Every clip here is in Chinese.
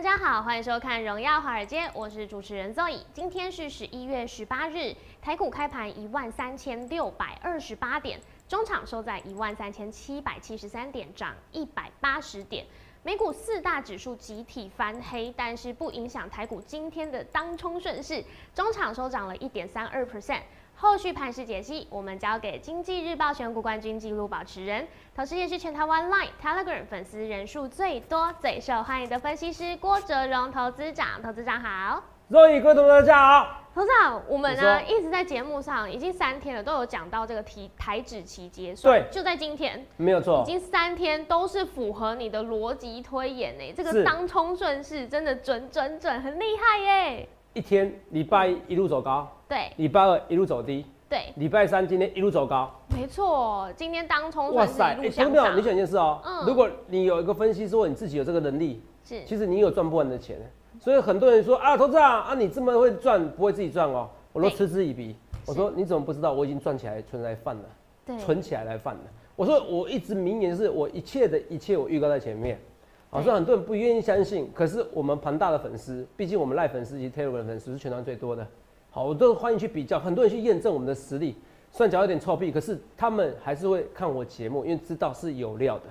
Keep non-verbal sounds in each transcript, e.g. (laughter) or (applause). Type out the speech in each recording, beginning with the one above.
大家好，欢迎收看《荣耀华尔街》，我是主持人 Zoe。今天是十一月十八日，台股开盘一万三千六百二十八点，中场收在一万三千七百七十三点，涨一百八十点。美股四大指数集体翻黑，但是不影响台股今天的当冲顺势，中场收涨了一点三二 percent。后续盘势解析，我们交给经济日报选股冠军纪录保持人，同时也是全台湾 Line、Telegram 粉丝人数最多、最受欢迎的分析师郭哲荣投资长。投资长好，各位观众大家好。投资长，我们呢一直在节目上已经三天了，都有讲到这个题台指期结算，对就在今天，没有错已，经三天都是符合你的逻辑推演呢，这是个当冲顺势真的准准准，很厉害耶。一天礼拜一一路走高，对。礼拜二一路走低，对，礼拜三今天一路走高。没错，今天当冲哇塞，顺势一路哎，投票，向上，你想一件事哦、嗯。如果你有一个分析说你自己有这个能力，是。其实你有赚不完的钱，所以很多人说啊，投资啊，啊你这么会赚，不会自己赚哦，我都嗤之以鼻。我说你怎么不知道我已经赚起来，存来饭了，对，存起来来饭了。我说我一直明言是我一切的一切我预告在前面。好，对。所以很多人不愿意相信，可是我们庞大的粉丝，毕竟我们赖粉丝及 Telegram 粉丝是全台最多的。好，我都欢迎去比较，很多人去验证我们的实力。虽然讲有点臭屁，可是他们还是会看我节目，因为知道是有料的。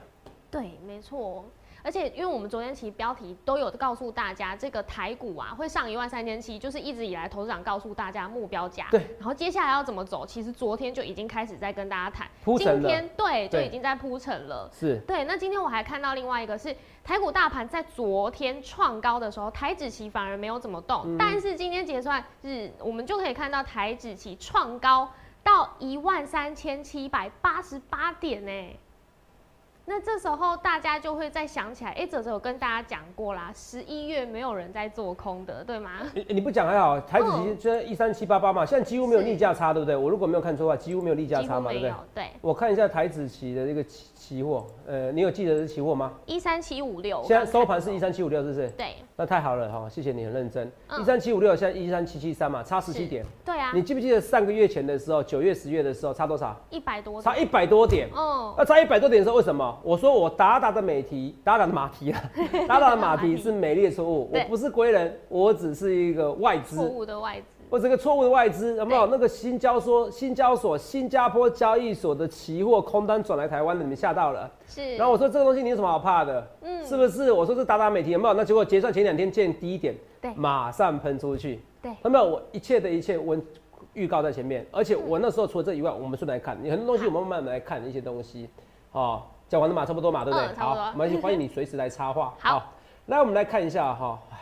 对，没错。而且，因为我们昨天其实标题都有告诉大家，这个台股啊会上一万三千七，就是一直以来投资长告诉大家目标价。对。然后接下来要怎么走，其实昨天就已经开始在跟大家谈，今铺陈了天对就已经在铺陈了。是，对，那今天我还看到另外一个是台股大盘在昨天创高的时候，台指期反而没有怎么动，嗯但是今天结算日，我们就可以看到台指期创高到一万三千七百八十八点呢。那这时候大家就会再想起来，哎、泽泽有跟大家讲过啦，十一月没有人在做空的，对吗？你你不讲还好，台子其实现在一三七八八嘛，现在几乎没有是逆价差，对不对？我如果没有看错的话，几乎没有逆价差嘛，对不对对，我看一下台子期的这个期期货，呃，你有记得是期货吗？一三七五六，现在收盘是一三七五六，是不是？对那太好了哈，谢谢你很认真。嗯一三七五六，现在一三七七三嘛，差十七是点。对啊你，记不记得上个月前的时候，九月、十月的时候差多少？一百多，差一百多点。哦，那差一百多点的时候，为什么？我说我达达的美题，达达的马蹄啊，(laughs) 达达的马蹄是美丽的错误，我不是归人，我只是一个外错资。误的外资，我这个错误的外资有没有？那个新交所、新交所、新加坡交易所的期货空单转来台湾的，你们吓到了。是，然后我说这个东西你有什么好怕的？嗯是不是？我说是达达美提有没有？那结果结算前两天见低点，对马上喷出去。对有没有？我一切的一切我预告在前面，而且我那时候除了这以外，我们顺来看，你很多东西我们慢慢来看一些东西。哦，讲完了嘛，差不多嘛，对不对？好，没关系，欢迎你随时来插话。(laughs) 好来我们来看一下哈。哎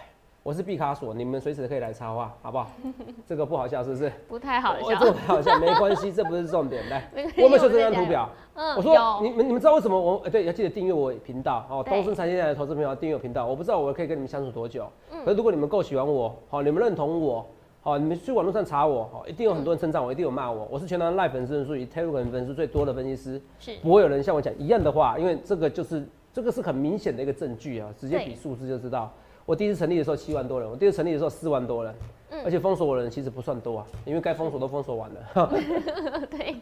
我是毕卡索，你们随时可以来插话，好不好？(laughs) 这个不好笑是不是？不太好笑我这。个不好笑，没关系，这不是重点。来 (laughs) 我们修这张图表。嗯我说你们你们知道为什么我呃对要记得订阅我频道哦，对东森财经台的投资朋友订阅我频道。我不知道我可以跟你们相处多久，嗯可是如果你们够喜欢我，好，你们认同我，好，你们去网络上查我，哦，一定有很多人称赞我，一定有骂我。我是全台赖粉丝人数以 Telegram 粉丝最多的分析师，是不会有人像我讲一样的话，因为这个就是这个是很明显的一个证据啊，直接比对数字就知道。我第一次成立的时候七万多人，我第二次成立的时候四万多人，嗯而且封锁我的人其实不算多啊，因为该封锁都封锁完了。(laughs) 对，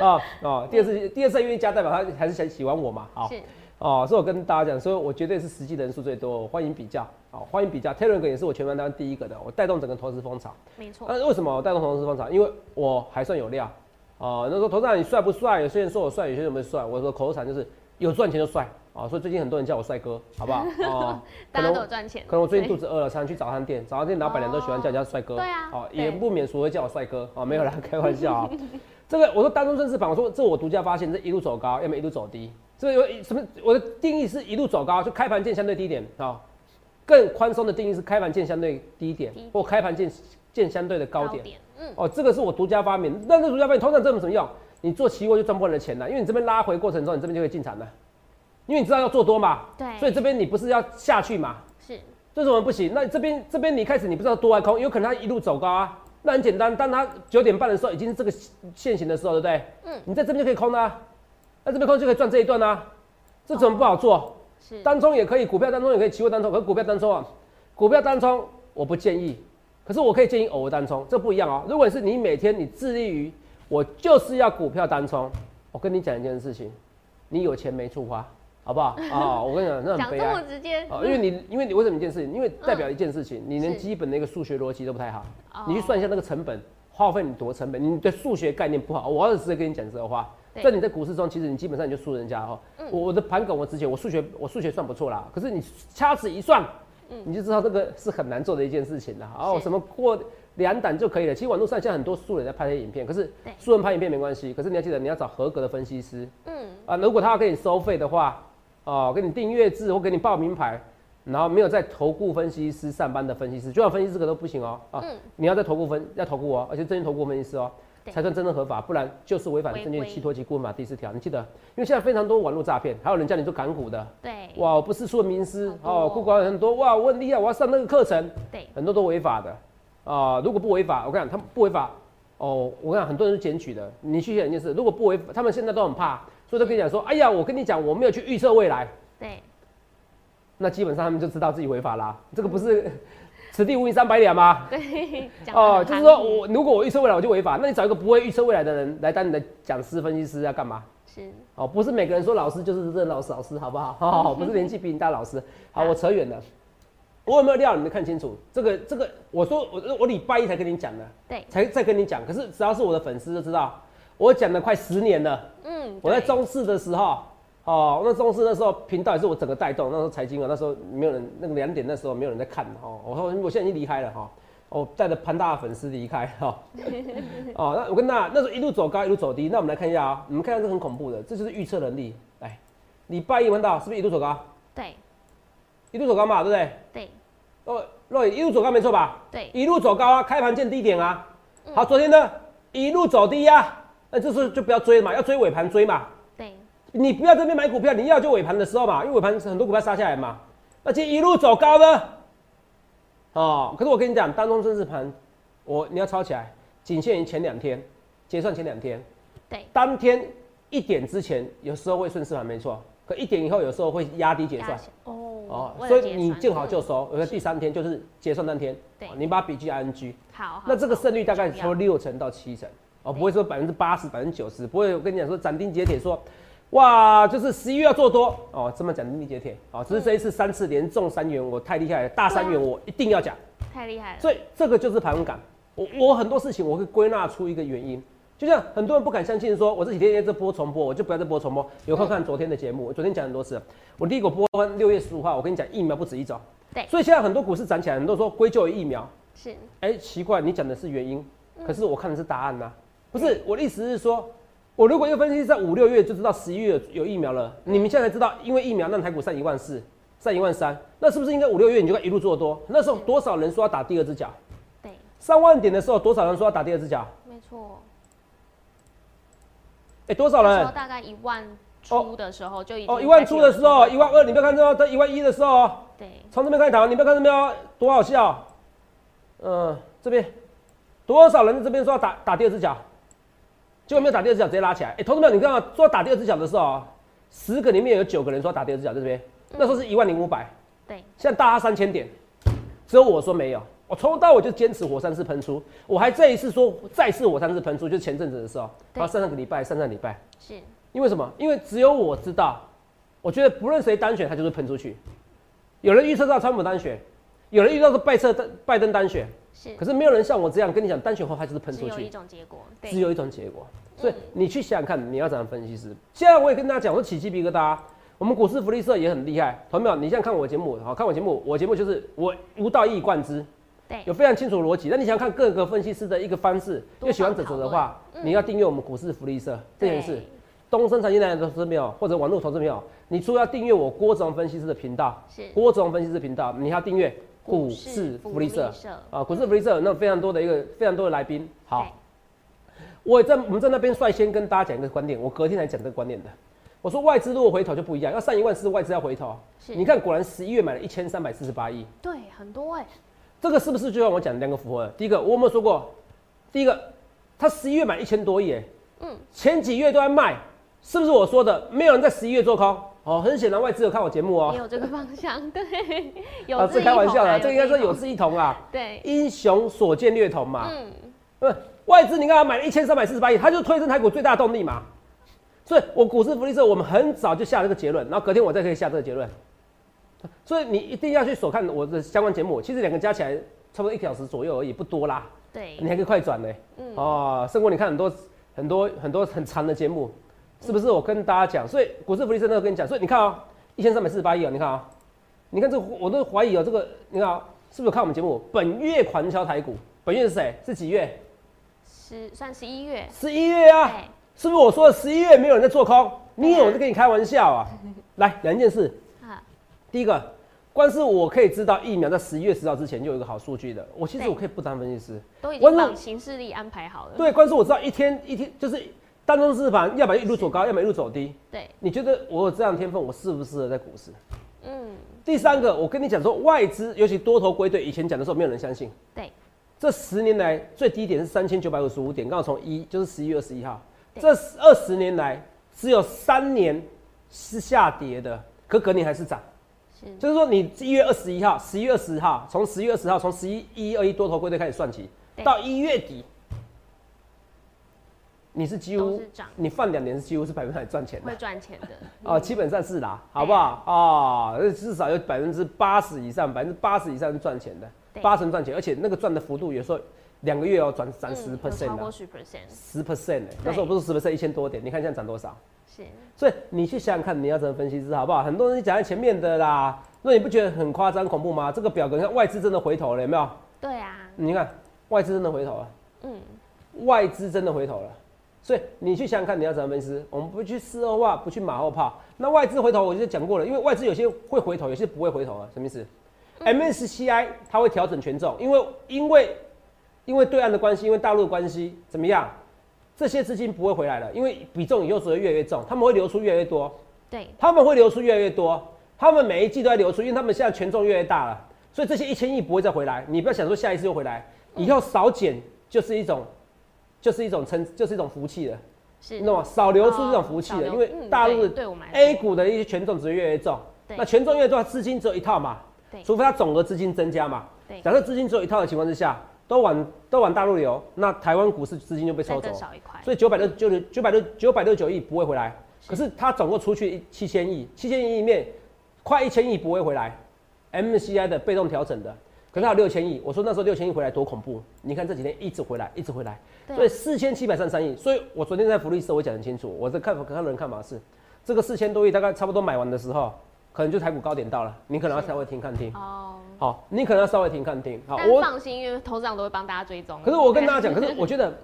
啊 (laughs) 哦，第二次第二次愿意加，代表他还是想喜欢我嘛？好是哦，所以我跟大家讲，所以我绝对是实际人数最多，我欢迎比较，好欢迎比较。Telegram 也是我全班当第一个的，我带动整个投资风潮。没错，那为什么我带动投资风潮？因为我还算有料哦。那时候投资长你帅不帅？有些人说我帅，有些人不帅。我说口头禅就是有赚钱就帅啊、所以最近很多人叫我帅哥，好不好？哦，(laughs) 大家都有赚钱。可能我最近肚子饿了，常常去早餐店，早餐店老板娘都喜欢叫人家帅哥。对啊哦，也不免俗会叫我帅哥。哦，没有啦，(laughs) 开玩笑啊。这个我说单中正式盘，我说这我独家发现，这一路走高，要么一路走低。这个有什么？我的定义是一路走高，就开盘见相对低点啊、更宽松的定义是开盘见相对低点低，或开盘见见相对的高点。嗯，哦，这个是我独家发明。那这独家发明通常这有什么用？你做期货就赚不完的钱了，因为你这边拉回过程中，你这边就会进场了，因为你知道要做多嘛，对，所以这边你不是要下去嘛？是，为什么不行？那这边这边你开始你不知道多还空，有可能它一路走高啊。那很简单，当它九点半的时候已经是这个线型的时候，对不对？嗯，你在这边就可以空啊，那这边空就可以赚这一段啊，这怎么不好做？是，单冲也可以，股票单冲也可以，期货单冲，可是股票单冲啊，股票单冲我不建议，可是我可以建议偶尔单冲，这不一样哦。如果是你每天你致力于我就是要股票单冲，我跟你讲一件事情，你有钱没处花，好不好？(laughs) 啊，我跟你讲，那很讲这么悲哀。直接，哦，因为你，因为你为什么一件事情？因为代表一件事情，你连基本的一个数学逻辑都不太好。哦你去算一下那个成本，花费你多成本，你的数学概念不好。我要是直接跟你讲这个话，在你在股市中，其实你基本上你就输人家哦。嗯我我的盘梗我之前我数学我数学算不错啦，可是你掐指一算，你就知道这个是很难做的一件事情了。哦，什么过两档就可以了。其实网络上现在很多素人在拍些影片，可是素人拍影片没关系，可是你要记得你要找合格的分析师。嗯，啊，如果他要给你收费的话，哦，给你订阅制或给你报名牌，然后没有在投顾分析师上班的分析师，就算分析这个都不行哦。啊，嗯。你要在投顾分要投顾哦，而且证券投顾分析师哦，才算真正合法，不然就是违反证券期托及顾问法第四条。你记得，因为现在非常多网络诈骗，还有人叫你做港股的，对，哇，我不是说名师哦哦，顾管很多，哇，我很厉害，我要上那个课程，对，很多都违法的。啊、如果不违法，我跟你讲，他们不违法哦，我跟你讲，很多人是检举的。你去想一件事，如果不违法，他们现在都很怕，所以都跟你讲说，哎呀，我跟你讲，我没有去预测未来，对，那基本上他们就知道自己违法啦。这个不是 (laughs) 此地无银三百两吗？对，哦，就是说我如果我预测未来我就违法，那你找一个不会预测未来的人来当你的讲师、分析师要干嘛？是，哦，不是每个人说老师就是任老师，老师好不好？(laughs) 好哦，不是年纪比你大老师。好，我扯远了。我有没有料？你们看清楚。这个这个，我说我我礼拜一才跟你讲的，对，才再跟你讲。可是只要是我的粉丝就知道，我讲了快十年了。嗯，我在中视的时候，哦，那中视那时候频道也是我整个带动。那时候财经啊，那时候没有人，那个两点那时候没有人在看哦。我说我现在已经离开了哈，我带着庞大的粉丝离开哈。哦，(laughs) 那我跟大家那时候一路走高，一路走低。那我们来看一下啊、你们看一下这很恐怖的，这就是预测能力。来，礼拜一闻到是不是一路走高？对，一路走高嘛，对不对？对，哦，若一路走高没错吧？对，一路走高啊，开盘见低点啊。好，昨天呢一路走低呀、啊，那这时候就不要追嘛，要追尾盘追嘛。对，你不要这边买股票，你要就尾盘的时候嘛，因为尾盘很多股票杀下来嘛。那今天一路走高呢，哦，可是我跟你讲，当中正式盘，我你要抄起来，仅限于前两天，结算前两天，对，当天一点之前有时候会顺势盘没错，可一点以后有时候会压低结算。哦，哦，所以你见好嗯就收，有个第三天就是结算当天，对。哦你把笔记 ing，好，那这个胜率大概重要。说六成到七成，哦，不会说百分之八十、百分之九十，不会我跟你讲说斩钉截铁说，哇，就是十一月要做多哦，这么斩钉截铁，哦，只是这一次三次连中三元，我太厉害了，大三元我一定要讲，太厉害了，所以这个就是盘稳感。我我很多事情我会归纳出一个原因，就像很多人不敢相信说，我这几天在播重播，我就不要再播重播。有空看昨天的节目，我昨天讲很多次，我第一个播完六月十五号，我跟你讲疫苗不止一种，对。所以现在很多股市涨起来，很多人说归咎于疫苗，是，哎、奇怪，你讲的是原因，可是我看的是答案呐、不是我的意思是说，我如果一个分析师在五六月就知道十一月有有疫苗了，你们现在才知道，因为疫苗让台股上一万四，上一万三，那是不是应该五六月你就该一路做多？那时候多少人说要打第二只脚？对，上万点的时候，多少人说要打第二只脚？没错。哎、多少人？大概一万出的时候就已经哦，一万出的时候，一万二，你不要看这哦，这一万一的时候哦，对，从这边开始你不要看这边哦，多好笑。嗯，这边多少人在这边说要打打第二只脚，结果没有打第二只脚，直接拉起来。哎、同志们，你看啊说打第二只脚的时候啊，十个里面有九个人说打第二只脚，在这边，那时候是一万零五百，对，现在大家三千点，只有我说没有。我从头到尾就坚持火山式喷出，我还这一次说再次火山式喷出，就是前阵子的时候，对然后上上个礼拜、上上礼拜，是，因为什么？因为只有我知道，我觉得不论谁单选，他就是喷出去。有人预测到川普单选，有人预测到拜登拜登单选，是，可是没有人像我这样跟你讲，单选后它就是喷出去只有一，种结果，对，只有一种结果。所以你去想想看，你要怎样分析师？现在我也跟大家讲，我说起鸡皮疙瘩。我们股市福利社也很厉害，同没有？你现在看我节目，好看我节目，我节目就是我无道一以贯之，对，有非常清楚的逻辑。那你想想看各个分析师的一个方式，又喜欢哲哲方讨论的话，嗯你要订阅我们股市福利社这件事对。东升财经台的投资朋友或者网络投资朋友，你除了要订阅我郭总分析师的频道，是郭总分析师频道，你还要订阅股市福利社社，啊，股市福利社有那非常多的一个非常多的来宾。好，我在我们在那边率先跟大家讲一个观点，我隔天来讲这个观点的。我说外资如果回头就不一样，要上一万四，外资要回头。是你看，果然十一月买了一千三百四十八亿，对，很多哎、这个是不是就像我讲的两个符合？第一个，我有没有说过？第一个，他十一月买一千多亿，哎嗯，前几月都在卖，是不是我说的？没有人在十一月做空哦，很显然外资有看我节目哦也。有这个方向，(laughs) 对，有啊，这开玩笑的，这应该说有志志一同啊，对，英雄所见略同嘛。嗯，不，外资你看他买了一千三百四十八亿，它就推升台股最大的动力嘛。所以我股市福利社，我们很早就下这个结论，然后隔天我再可以下这个结论。所以你一定要去所看我的相关节目，其实两个加起来差不多一个小时左右而已，不多啦。对，你还可以快转呢。嗯哦，胜过你看很多很多很多很长的节目，是不是？我跟大家讲，所以股市福利社那个跟你讲，所以你看哦，一千三百四十八亿啊，你看啊、你看这我都怀疑哦，这个你看、哦、是不是有看我们节目？本月狂敲台股，本月是谁？是几月？十算十一月，十一月啊，是不是我说的十一月没有人在做空？你以为我在跟你开玩笑啊？(laughs) 来，两件事，啊，第一个，光是我可以知道疫苗在十一月十号之前就有一个好数据的，我其实我可以不当分析师。都已经把行事历安排好了，对，光是我知道一天一天就是当中市盘，要么一路走高，要么一路走低。对，你觉得我有这样天分，我适不适合在股市？嗯，第三个，我跟你讲说，外资尤其多头归队，以前讲的时候没有人相信。对，这十年来最低点是三千九百五十五点，刚好从一就是十一月二十一号。对这二十年来只有三年是下跌的，可隔年还是涨。是，就是说，你一月二十一号、十一月二十号，从十一月二十号，从十一一二一多头归队开始算起，到一月底，你是几乎是你放两年是几乎是百分之百赚钱的。会赚钱的，(laughs) 哦，基本上是啦，好不好？哦，至少有百分之八十以上，百分之八十以上是赚钱的，八成赚钱，而且那个赚的幅度有时候两个月哦转涨十 percent 超过的，十 percent，十 percent 哎，那时候不是十 percent 一千多点，你看现在涨多少？是，所以你去想想看，你要怎么分析是好不好？很多人讲在前面的啦，那你不觉得很夸张恐怖吗？这个表格你看外资真的回头了，有没有？对啊，你看外资真的回头了，嗯，外资真的回头了。所以你去想想看，你要怎么分析？我们不去事后话，不去马后炮。那外资回头，我就讲过了，因为外资有些会回头，有些不会回头啊。什么意思、m s c i 它会调整权重，因为因为因为对岸的关系，因为大陆的关系，怎么样？这些资金不会回来了，因为比重以后只会越来越重，他们会流出越来越多。对，他们会流出越来越多，他们每一季都在流出，因为他们现在权重越来越大了，所以这些一千亿不会再回来。你不要想说下一次又回来，以后少减就是一种，就是一种称，就是一种福气了，是。你懂吗？少流出这种福气了，因为大陆的 A 股的一些权重只会越来越重，对。那权重越重，资金只有一套嘛，对。除非它总额资金增加嘛。对，假设资金只有一套的情况之下，都往都往大陆流，那台湾股市资金就被抽走，所以九百六九六九百六九百六九亿不会回来，可是它总共出去七千亿，七千亿里面快一千亿不会回来，MCI 的被动调整的，可是它有六千亿，我说那时候六千亿回来多恐怖，你看这几天一直回来，一直回来，所以四千七百三十三亿，所以我昨天在福利社我讲得很清楚，我的看法看人看法是，这个四千多亿大概差不多买完的时候，可能就台股高点到了，你可能要稍微停看听，哦，好，你可能要稍微停看听，好，但我放心，因为头长都会帮大家追踪。可是我跟大家讲，可是 (laughs) 我觉得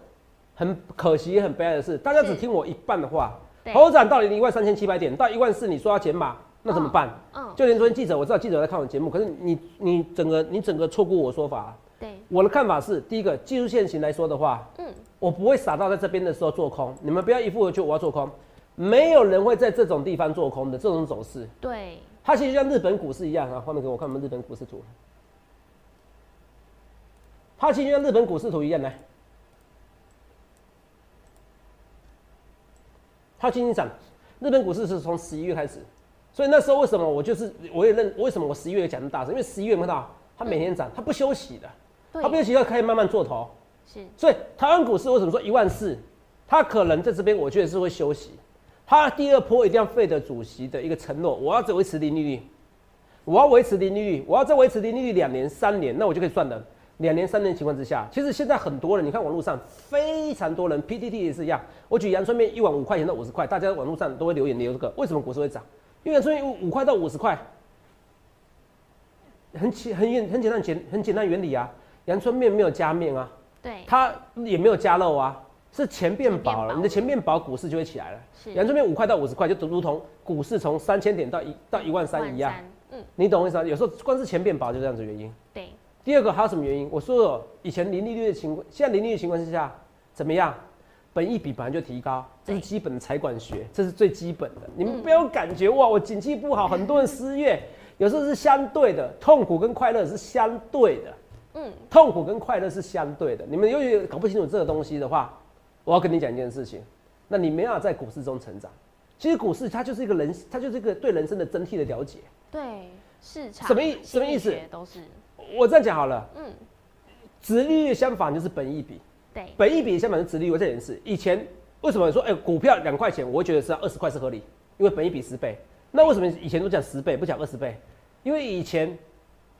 很可惜、也很悲哀的是，大家只听我一半的话。对。头涨到一万三千七百点，到一万四，你说要减码，那怎么办？嗯，就连昨天记者，我知道记者在看我节目，可是你你整个你整个错过我说法。对，我的看法是，第一个技术线型来说的话，嗯，我不会傻到在这边的时候做空，你们不要一副就我要做空，没有人会在这种地方做空的这种走势。对，它其实像日本股市一样啊，画面给我看我们日本股市图。它其实像日本股市图一样来，它今天涨，日本股市是从十一月开始，所以那时候为什么我就是我也认为什么我十一月讲那么大声，因为十一月看到它每天涨，它不休息的，它不休对，息，它可以慢慢做头。是，所以台湾股市为什么说一万四？它可能在这边，我觉得是会休息。它第二波一定要费的主席的一个承诺，我要只维持零利率，我要维持零利率，我要再维持零利率两年、三年，那我就可以算的。两年、三年的情况之下，其实现在很多人，你看网络上非常多人，PTT 也是一样。我举阳春面一碗五块钱到五十块，大家网络上都会留言留这个，为什么股市会涨？因为阳春面五块到五十块，很简很简很简单简很简单原理啊，阳春面没有加面啊，对，它也没有加肉啊，是钱变薄了，薄你的钱变薄，股市就会起来了。是阳春面五块到五十块，就如同股市从三千点到一到一万三一样，嗯，你懂我意思吗？有时候光是钱变薄就这样子原因。对，第二个还有什么原因？我说了，以前零利率的情况，现在零利率的情况之下怎么样？本益比本来就提高，这是基本的财管学，这是最基本的。你们不要感觉哇，我景气不好，很多人失业，有时候是相对的，痛苦跟快乐是相对的。嗯，痛苦跟快乐是相对的。你们由于搞不清楚这个东西的话，我要跟你讲一件事情，那你没法在股市中成长。其实股市它就是一个人，它就是一个对人生的整体的了解。对，市场什么意什么意思？都是我这样讲好了。嗯，殖利率相反就是本益比。对，本一比相反是殖利率这件事。以前为什么说哎股票两块钱，我会觉得是二十块是合理？因为本一比十倍。那为什么以前都讲十倍不讲二十倍？因为以前。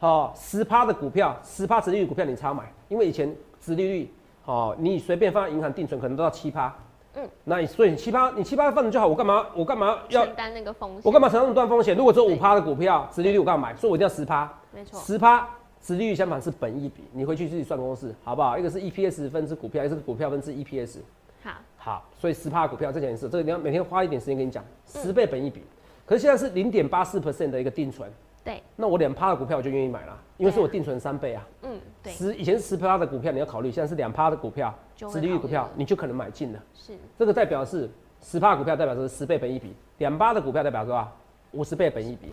哦，十趴的股票，十趴殖利率股票你差买，因为以前殖利率，哦，你随便放在银行定存可能都要七趴，嗯，那你所以你七趴，你七趴放着就好，我干嘛我干嘛要承担那个风险？我干嘛承担那么多风险？如果只有五趴的股票，殖利率我干嘛买？所以我一定要十趴，没错，十趴殖利率相反是本益比，你回去自己算公式好不好？一个是 EPS 分之股票，一个是股票分之 EPS，好，好，所以十趴股票这件事，这个你要每天花一点时间跟你讲，十倍本益比，可是现在是零点八四 percent 的一个定存。对，那我两趴的股票我就愿意买了，因为是我定存三倍啊。嗯，对。十以前是十趴的股票你要考虑，现在是两趴的股票，十利率股票你就可能买进了。是，这个代表是十趴股票代表是十倍本益比，两趴的股票代表是吧？五十倍本益比。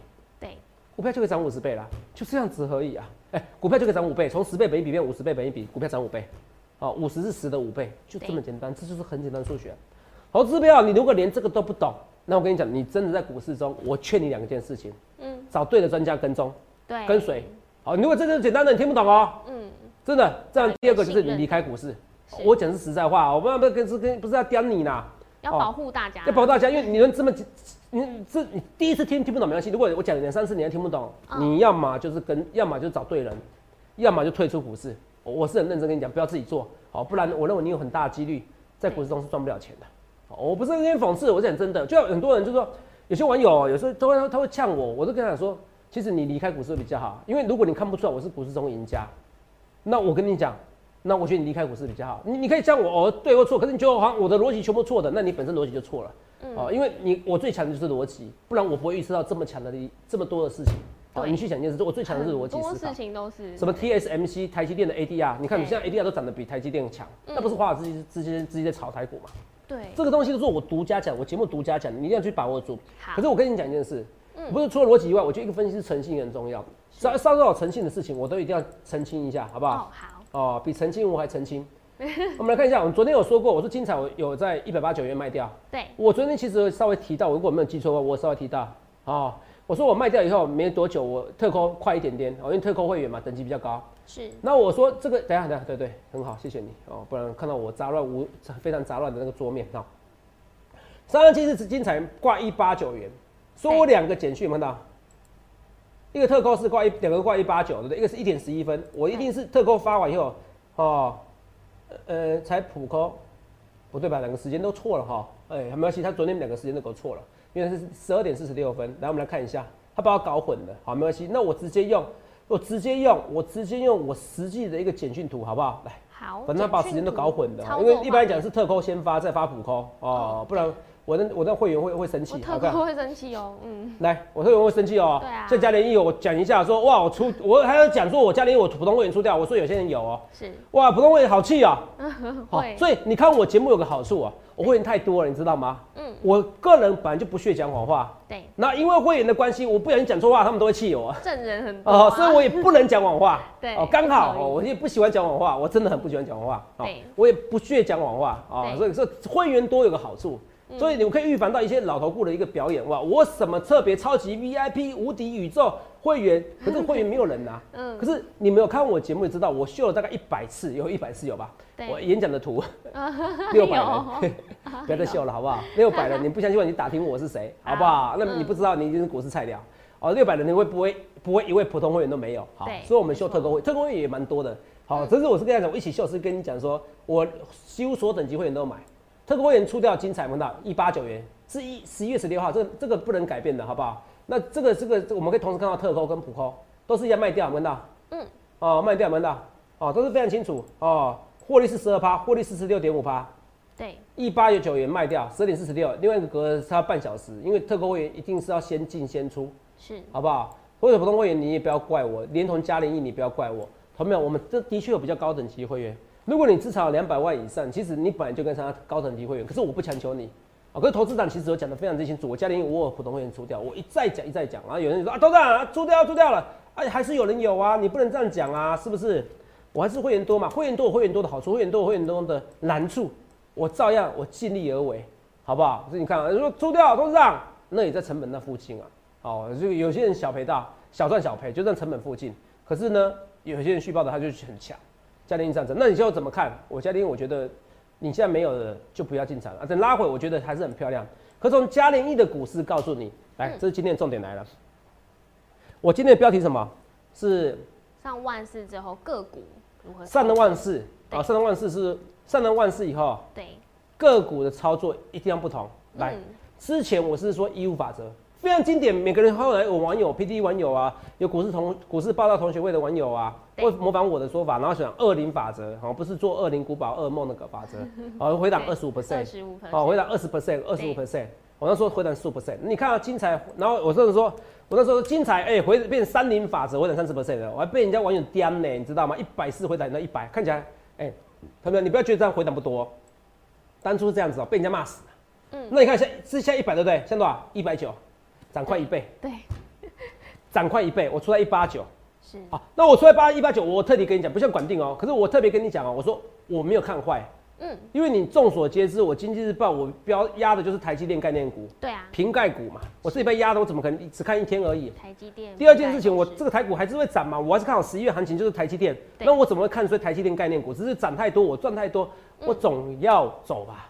对，股票就可以涨五十倍了，就这样子而已啊。哎，股票就可以涨五倍，从十倍本一比变五十倍本一比，股票涨五倍。哦，五十是十的五倍，就这么简单，这就是很简单数学。投资票，你如果连这个都不懂，那我跟你讲，你真的在股市中，我劝你两件事情。嗯，找对的专家跟踪。对，跟随。好，如果这个简单的你听不懂哦。嗯，真的。这样第二个就是你离开股市。我讲是实在话，我不不跟是跟不是要刁你啦。要保护大家。要保护大家，因为你们这么，你这你第一次听听不懂没关系。如果我讲两三次你还听不懂，你要么就是跟，要么就找对人，要么就退出股市。我是很认真跟你讲，不要自己做好，不然我认为你有很大的几率在股市中是赚不了钱的。我不是跟你讽刺，我是讲真的，就很多人就说，有些网友有时候都会他会呛我，我都跟他说。其实你离开股市比较好，因为如果你看不出来我是股市中赢家，那我跟你讲，那我觉得你离开股市比较好。你你可以讲我哦对或错，可是你觉得好像我的逻辑全部错的，那你本身逻辑就错了。哦，因为你我最强的就是逻辑，不然我不会预测到这么强的这么多的事情。哦，你去想一件事，我最强的是逻辑思考。事情都是什么 TSMC 台积电的 ADR，你看你现在 ADR 都涨得比台积电强，那不是华尔街之间之间在炒台股嘛？对，这个东西都是我独家讲，我节目独家讲，你一定要去把握住。可是我跟你讲一件事。不是除了逻辑以外，我觉得一个分析师诚信也很重要。稍稍稍有诚信的事情，我都一定要澄清一下，好不好？好。哦，比澄清我还澄清。(laughs) 我们来看一下，我们昨天有说过，我说精彩我有在一百八九元卖掉。对。我昨天其实稍微提到，如果我没有记错的话，我稍微提到哦，我说我卖掉以后没多久，我特扣快一点点哦，因为特扣会员嘛，等级比较高。是。那我说这个，等下等下，对对，很好，谢谢你哦，不然看到我杂乱无非常杂乱的那个桌面哦。三二七是精彩挂一八九元，说我两个简讯看到。一个特扣是挂一，两个挂一八九，对不对？一个是一点十一分，我一定是特扣发完以后，哦，呃，才普扣，不对吧？两个时间都错了哈，哎，没关系，他昨天两个时间都搞错了，因为是十二点四十六分。来，我们来看一下，他把我搞混了，好，没关系，那我直接用，我直接用，我直接用我实际的一个简讯图，好不好？来，好，反正他把时间都搞混的，因为一般来讲是特扣先发，再发普扣，哦，不然。我的我的会员会会生气，特扣会生气哦，嗯，来，我会员会生气哦，对啊，这加联益我讲一下，说哇，我出我还要讲说我加联益我普通会员出掉，我说有些人有哦，是，哇，普通会员好气啊，(laughs) 好，所以你看我节目有个好处啊，我会员太多了，你知道吗？嗯，我个人本来就不屑讲谎话，对，那因为会员的关系，我不小心讲错话，他们都会气我，证人很多，哦，所以我也不能讲谎话，(laughs) 对，哦，刚好哦，我也不喜欢讲谎话，我真的很不喜欢讲谎话，对，我也不屑讲谎话。啊，所以说会员多有个好处。所以你们可以预防到一些老头顾的一个表演哇！我什么特别超级 VIP 无敌宇宙会员，可是会员没有人拿。(laughs) 嗯。可是你没有看我节目，也知道我秀了大概一百次，有一百次有吧？我演讲的图 (laughs) 六百人，(laughs) 不要再秀了好不好？六百人，你不相信我你打听我是谁好不好？那你不知道你已经是股市菜鸟哦。六百人你会不会不会一位普通会员都没有？好，所以我们秀特工会，特工会也蛮多的。好，这是我是跟他讲，我一起秀是跟你讲说，我几乎所有等级会员都买。特个会员出掉精彩，闻到一八九元，是一十一月十六号，这这个不能改变的，好不好？那这个这个我们可以同时看到特扣跟普扣都是一样卖掉，闻到？嗯，哦，卖掉，闻到？哦，都是非常清楚哦，获利是十二趴，获利四十六点五趴，对，一八九元卖掉，十二点四十六，另外一个隔差半小时，因为特扣会员一定是要先进先出，是，好不好？或者普通会员你也不要怪我，连同嘉联益你不要怪我，同没有？我们这的确有比较高等级会员。如果你至少两百万以上，其实你本来就跟他高层级会员，可是我不强求你。啊，可是投资长其实我讲的非常之清楚，我家里我普通会员出掉，我一再讲一再讲，然后有人就说啊，董事长出掉出掉了，哎，还是有人有啊，你不能这样讲啊，是不是？我还是会员多嘛，会员多有会员多的好处，会员多有会员多的难处，我照样我尽力而为，好不好？所以你看啊，说出掉董事长，那也在成本那附近啊，哦，就有些人小赔大，小赚小赔，就在成本附近，可是呢，有些人续报的他就很强，嘉联这样子，那你就怎么看？我嘉联我觉得。你现在没有的就不要进场啊！等拉回，我觉得还是很漂亮。可从嘉联益的股市告诉你，来，这是今天的重点来了。我今天的标题什么？是上万事之后个股如何？上了万事啊！上了万事是上了万事以后，对个股的操作一定要不同。来，之前我是说一物法则。非常经典，每个人后来有网友、P D 网友啊，有股市同股市报道同学会的网友啊，会模仿我的说法，然后想二零法则，好，不是做二零古堡噩梦那个法则，好，(laughs) 回档二十五 percent，好，回档二十 percent，二十五 percent，我那时候回档十五 percent，你看到精彩，然后我甚至说，我那时候精彩，哎，回变三零法则，回档三十 percent 的，我还被人家网友颠呢，你知道吗？一百四回档到一百，看起来，哎，朋友们，你不要觉得这样回档不多，当初是这样子哦，被人家骂死了，嗯，那你看现是现在一百对不对？现在多少？一百九。涨快一倍，对，涨快一倍，我出来一八九，是。啊，那我出来八一八九，我特地跟你讲，不像管定哦，可是我特别跟你讲哦，我说我没有看坏，嗯，因为你众所皆知，我经济日报我标压的就是台积电概念股，对啊，瓶盖股嘛，我自己被压的，我怎么可能只看一天而已？台积电。第二件事情，我这个台股还是会涨嘛，我还是看好十一月行情就是台积电，那我怎么会看衰台积电概念股？只是涨太多，我赚太多，我总要走吧，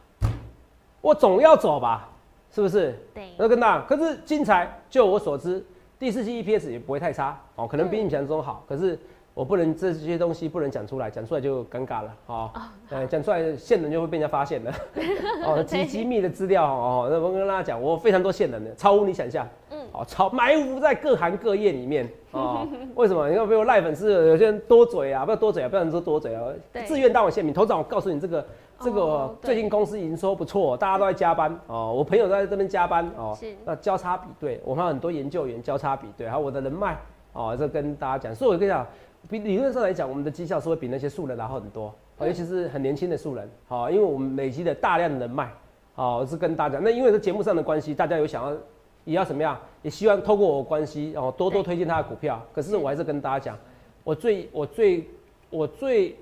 我总要走吧。是不是？对，那跟大，可是精彩，就我所知，第四季 EPS 也不会太差哦，可能比你想象中好。可是我不能这些东西不能讲出来，讲出来就尴尬了哦。呃，讲出来线人就会被人家发现了。(laughs) 哦，机机密的资料哦，那我跟大家讲，我非常多线人的，超乎你想象。嗯，哦，超埋伏在各行各业里面哦。(laughs) 为什么？你看，比如赖粉丝，有些人多嘴啊，不要多嘴啊，不要说多嘴啊，自愿当我线民。头长，我告诉你这个。这个最近公司营收不错，大家都在加班哦。我朋友在这边加班哦，是那交叉比对，我们很多研究员交叉比对，还有我的人脉哦，这跟大家讲。所以我跟你讲，比理论上来讲，我们的绩效是会比那些素人拿很多，尤其是很年轻的素人，好，因为我们累积了大量的人脉，好，是跟大家。那因为这节目上的关系，大家有想要也要怎么样，也希望透过我关系哦，多多推荐他的股票。可是我还是跟大家讲，我最我最我最。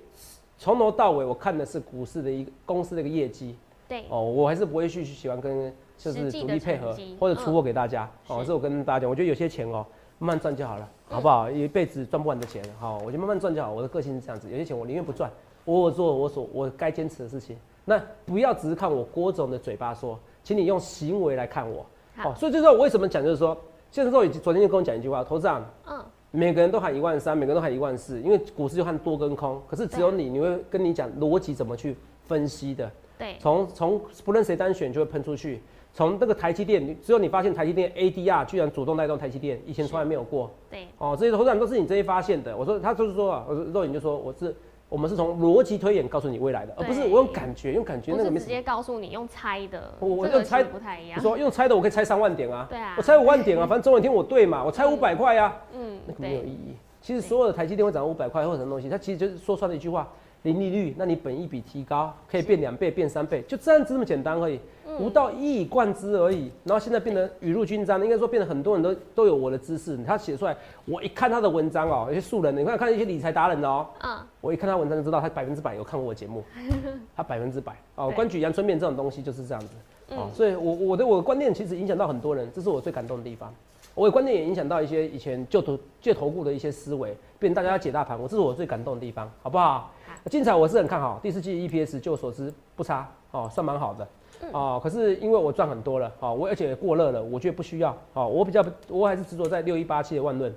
从头到尾，我看的是股市的一个公司的一个业绩。对哦，我还是不会去喜欢跟就是独立配合或者出货给大家。哦，是我跟大家讲，我觉得有些钱哦，慢慢赚就好了，好不好？一辈子赚不完的钱，好，我就慢慢赚就好。我的个性是这样子，有些钱我宁愿不赚，我做我所我该坚持的事情。那不要只是看我郭总的嘴巴说，请你用行为来看我。哦，所以就是我为什么讲，就是说，现在之后昨天就跟我讲一句话，投资长，嗯。每个人都喊一万三，每个人都喊一万四，因为股市就看多跟空。可是只有你，你会跟你讲逻辑怎么去分析的。对，从从不论谁单选就会喷出去。从那个台积电，只有你发现台积电 ADR 居然主动带动台积电，以前从来没有过。对，哦，这些投资人都是你这些发现的。我说他就是说啊，我说肉眼就说我是。我们是从逻辑推演告诉你未来的，而不是我用感觉，用感觉那个直接告诉你用猜的。我用猜不太一样。你说用猜的，我可以猜三万点啊。对啊。我猜五万点啊，(laughs) 反正总有一天我对嘛，我猜五百块啊。嗯。那个没有意义。其实所有的台积电会涨五百块或者什么东西，它其实就是说穿了一句话。零利率，那你本一比提高，可以变两倍、变三倍，就这样子这么简单而已，不到一以贯之而已。然后现在变得雨露均沾，应该说变得很多人都都有我的知识。他写出来，我一看他的文章哦，有些素人，你看看一些理财达人的哦，嗯，我一看他文章就知道他百分之百有看过我节目，(laughs) 他百分之百哦。关举阳春面这种东西就是这样子，哦，所以我我的我的观念其实影响到很多人，这是我最感动的地方。我的观念也影响到一些以前旧投借投顾的一些思维，变大家解大盘，我这是我最感动的地方，好不好？精彩，我是很看好第四季 EPS，就我所知不差哦，算蛮好的哦。可是因为我赚很多了哦，我而且过热了，我觉得不需要哦。我比较我还是执着在六一八七的万润，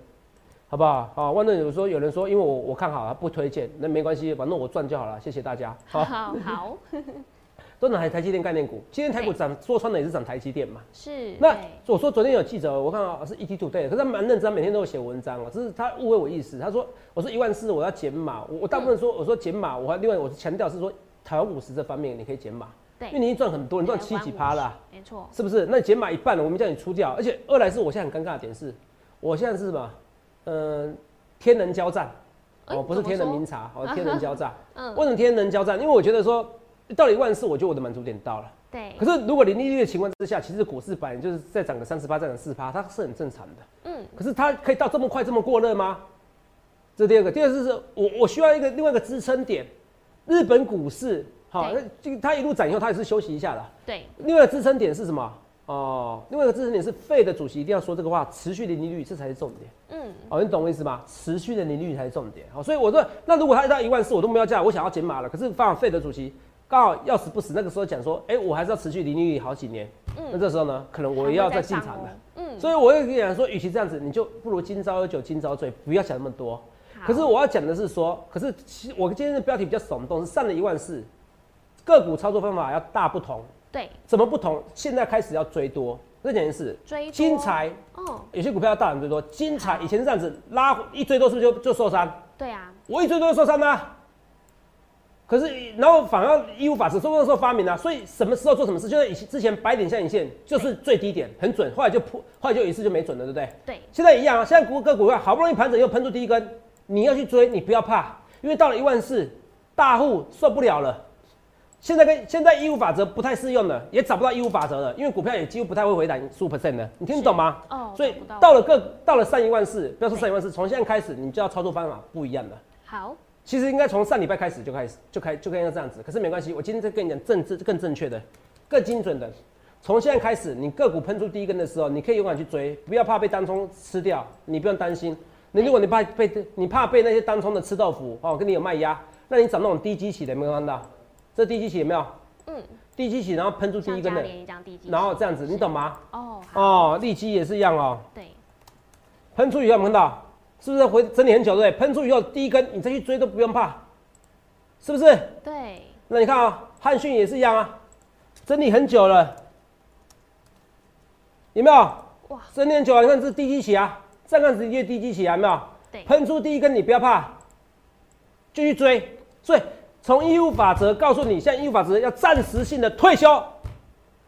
好不好？好，万润有说有人说，因为我我看好，不推荐，那没关系，反正我赚就好了，谢谢大家。好好。(laughs) 都拿台台积电概念股，今天台股涨，说穿了也是涨台积电嘛。是。那我说昨天有记者，我看啊是 ET Today，可是他蛮认真，每天都有写文章啊。只是他误会我意思，他说我说一万四我要减码，我我大部分说我说减码，我还另外我是强调是说台湾五十这方面你可以减码，因为你赚很多，你赚七几趴啦，没错，是不是？那你减码一半了，我们叫你出掉，而且二来是我现在很尴尬的点是，我现在是什么？嗯，天人交战，哎哦，不是天人明察，哦，天人交战。嗯，为什么天人交战？因为我觉得说到了一万四，我觉得我的满足点到了。对可，是如果零利率的情况之下，其实股市本来就是再涨个三十八，再涨四趴，它是很正常的。嗯，可是它可以到这么快这么过热吗？这第二个，第二个是我我需要一个另外一个支撑点。日本股市好，那对这个它一路涨以后，它也是休息一下的。对，另外一个支撑点是什么？哦，另外一个支撑点是费的主席一定要说这个话，持续零利率这才是重点。嗯，哦，你懂我意思吗？持续的零利率才是重点。好，所以我说，那如果它到一万四，我都没有价，我想要减码了，可是放费的主席刚好要死不死，那个时候讲说，哎、我还是要持续零利率好几年。嗯那这时候呢，可能我也要再进场了。嗯，所以我也跟你讲说，与其这样子，你就不如今朝有酒今朝醉，不要想那么多。可是我要讲的是说，可是其我今天的标题比较耸动，是上了一万四，个股操作方法要大不同。对怎么不同？现在开始要追多，这件事。追金财，哦，有些股票要大胆追多，金财以前是这样子拉一追多是不是就就受伤？对啊，我一追多就受伤啦、可是，然后反而义务法则，说那时候发明了、所以什么时候做什么事，就是以前之前白点下影线就是最低点，很准，后来就破，后来就有一次就没准了，对不对？对，现在一样啊，现在股个股票好不容易盘整又喷出第一根，你要去追，你不要怕，因为到了一万四，大户受不了了。现在跟现在义务法则不太适用了，也找不到义务法则了，因为股票也几乎不太会回档十五 percent 的，你听得懂吗？哦，所以到了个到了上一万四，不要说上一万四，从现在开始你就要操作方法不一样了。好，其实应该从上礼拜开始就开始就开就该要这样子，可是没关系，我今天再跟你讲正正更正确的、更精准的。从现在开始，你个股喷出第一根的时候，你可以勇敢去追，不要怕被单冲吃掉，你不用担心。你如果你怕被你怕被那些单冲的吃豆腐哦，跟你有卖压，那你找那种低基企的，有没有看到？这低基企有没有？嗯，低基企，然后喷出第一根的，然后这样子，你懂吗？哦，哦，利基也是一样哦。对，喷出以后有没有看到？是不是回整理很久对不对？喷出以后第一根你再去追都不用怕，是不是？对，那你看啊、汉讯也是一样啊，整理很久了，有没有？哇，整理很久了，你看这是低基期啊，上看直接低基期啊，有没有？对，喷出第一根你不要怕，继续追。所以从义务法则告诉你，现在义务法则要暂时性的退休。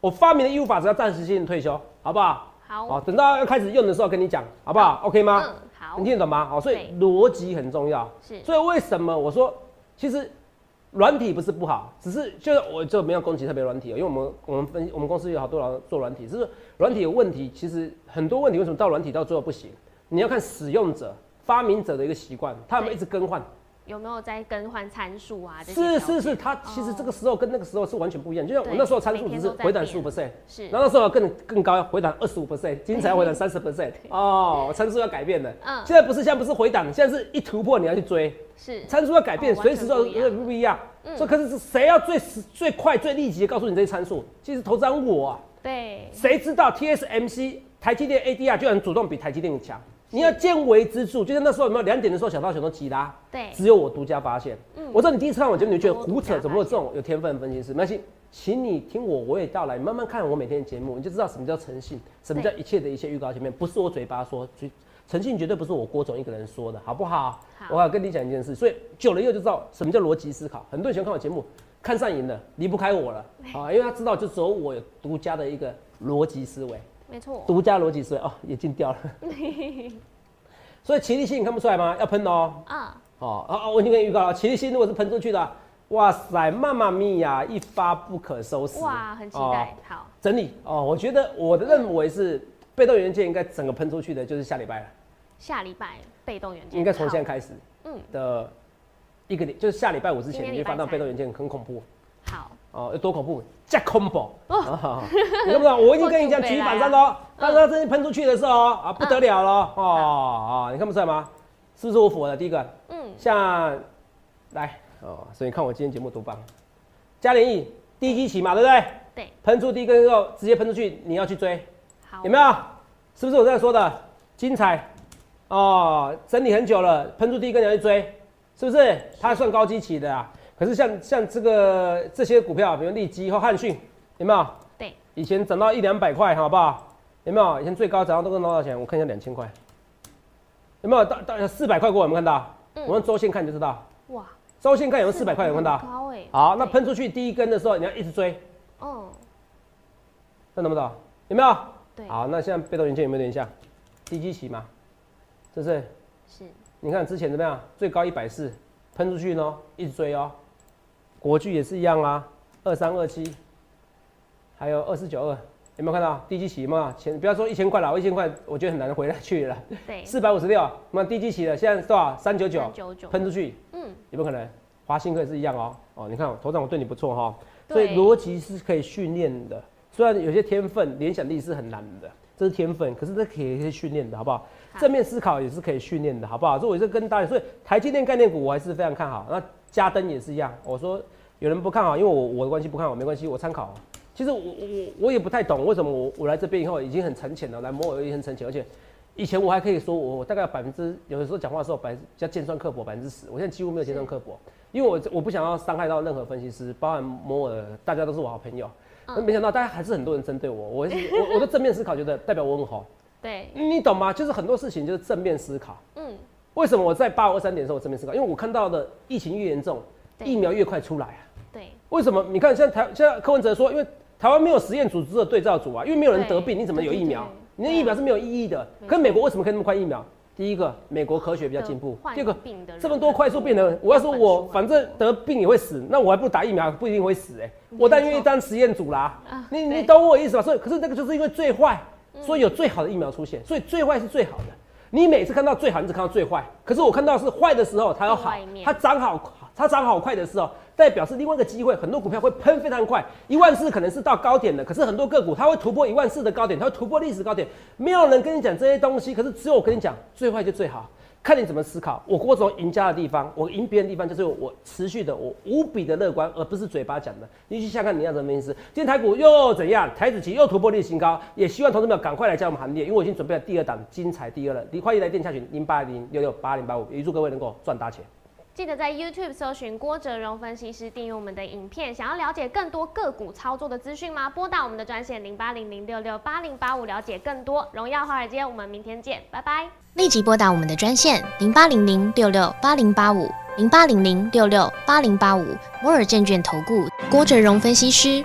我发明的义务法则要暂时性的退休，好不好？好，好，等到要开始用的时候跟你讲，好不好？OK 吗？嗯，好你，听得懂吗？好，所以逻辑很重要。是，所以为什么我说，其实软体不是不好，只是就是我就没有攻击特别软体哦，因为我们我们分我们公司有好多人做软体，只是软体有问题，其实很多问题为什么到软体到最后不行？你要看使用者、发明者的一个习惯，他们对一直更换。有没有在更换参数啊？这些是是是，它其实这个时候跟那个时候是完全不一样。就像我那时候参数只是回档十五 percent，是，然后那时候更更高，回档二十五 percent，精彩要回档三十 (laughs) percent，哦，参数要改变的。嗯，现在不是现在不是回档，现在是一突破你要去追。是，参数要改变，随时都全不一样有不一样。嗯所以可是是谁要最最快最立即的告诉你这些参数？其实投资人我啊，对，谁知道 TSMC 台积电 ADR 居然主动比台积电强？你要见微知著，就像那时候有没有两点的时候想到想到吉拉，对，只有我独家发现。嗯我知道你第一次看我节目，你就觉得胡扯，怎么会这种有天分的分析师？没关系，请你听我娓娓道来，你慢慢看我每天的节目，你就知道什么叫诚信，什么叫一切的一切预告前面，不是我嘴巴说，嘴诚信绝对不是我郭总一个人说的，好不好？好我要跟你讲一件事，所以久了以后就知道什么叫逻辑思考。很多人喜欢看我节目，看上瘾了，离不开我了啊，因为他知道就只有我有独家的一个逻辑思维，没错，独家逻辑思维哦，眼镜掉了。(laughs) 所以齐力新你看不出来吗？要喷的哦。啊，哦哦哦，我已经跟你预告了，齐力新如果是喷出去的，哇塞，妈妈咪呀，一发不可收拾。哇，很期哦待，好，整理。哦，我觉得我的认为是被动元件应该整个喷出去的，就是下礼拜了，下礼拜被动元件，应该从现在好，开始嗯，的一个礼，就是下礼拜五之前，你会发到被动元件很恐怖。好，哦，有多恐怖？加恐怖！哦哦，(laughs) 你懂不懂？(laughs) 我已经跟你讲举反来啊三喽，但是它真的喷出去的时候哦啊，不得了了嗯哦啊，你看不出来吗？是不是我符合的？第一个，嗯，像来哦，所以你看我今天节目多棒，嘉联益低基期嘛，对不对？对，喷出第一根之后直接喷出去，你要去追，好，有没有？是不是我这样说的？精彩哦，整理很久了，喷出第一根你要去追，是不是？它算高基期的啊。可是像像这个这些股票，比如利基或汉讯，有没有？对，以前涨到一两百块，好不好？有没有？以前最高涨到都跟多少钱？我看一下两千块，有没有到到四百块过？有没有看到？嗯我用周线看就知道，哇，周线看有没有四百块？有没有看到？高哎，好，那对，喷出去第一根的时候，你要一直追，哦。看懂不懂？有没有？对，好，那现在被动元件有没有点像低基期嘛？是不是？是，你看之前怎么样？最高一百四，喷出去呢，一直追哦。国巨也是一样啊，二三二七，还有二四九二，有没有看到低基期嘛？前不要说一千块了，一千块我觉得很难回来去了。对，四百五十六，那么低基期的现在多少？三九九，喷出去，嗯，有没有可能？华兴科也是一样哦。哦，你看头长我对你不错哈，所以逻辑是可以训练的。虽然有些天分、联想力是很难的，这是天分，可是这可以可以训练的，好不好？好正面思考也是可以训练的，好不好？所以我是跟大家，所以台积电概念股我还是非常看好。那嘉登也是一样，我说有人不看好，因为我我的关系不看好，没关系，我参考。其实我我我也不太懂为什么我我来这边以后已经很沉潜了，来摩尔也很沉潜，而且以前我还可以说我我大概百分之有的时候讲话的时候百分比较尖酸刻薄百分之十，我现在几乎没有尖酸刻薄，因为我我不想要伤害到任何分析师，包含摩尔，大家都是我好朋友。嗯没想到大家还是很多人针对我，我我我的正面思考，觉得代表我很好，对，你懂吗？就是很多事情就是正面思考。嗯，为什么我在八五二三点的时候我正面思考？因为我看到的疫情越严重，疫苗越快出来啊。对，为什么？你看现在台现在柯文哲说，因为台湾没有实验组织的对照组啊，因为没有人得病，你怎么有疫苗？你的疫苗是没有意义的。可是美国为什么可以那么快疫苗？第一个，美国科学比较进步；第二个，这么多快速病人，我要说我反正得病也会死，那我还不打疫苗，不一定会死哎、我当然愿意当实验组啦。啊你你懂我意思吧？所以可是那个就是因为最坏，嗯所以有最好的疫苗出现，所以最坏是最好的。你每次看到最好，你只看到最坏，可是我看到是坏的时候它有好它长好，它长好快的时候，代表是另外一个机会，很多股票会喷非常快，一万四可能是到高点的，可是很多个股它会突破一万四的高点，它会突破历史高点，没有人跟你讲这些东西，可是只有我跟你讲，最坏就最好。看你怎么思考。我郭总赢家的地方，我赢别人的地方就是我持续的，我无比的乐观，而不是嘴巴讲的。你去想看你要什么意思。今天台股又怎样？台子期又突破历史新高，也希望同志们赶快来加我们行列，因为我已经准备了第二档精彩第二了。你欢迎来电洽询零八零六六八零八五，也祝各位能够赚大钱。记得在 YouTube 搜寻郭哲荣分析师，订阅我们的影片。想要了解更多个股操作的资讯吗？拨打我们的专线零八零零六六八零八五，了解更多。荣耀华尔街，我们明天见，拜拜。立即拨打我们的专线零八零零六六八零八五零八零零六六八零八五摩尔证券投顾郭哲荣分析师。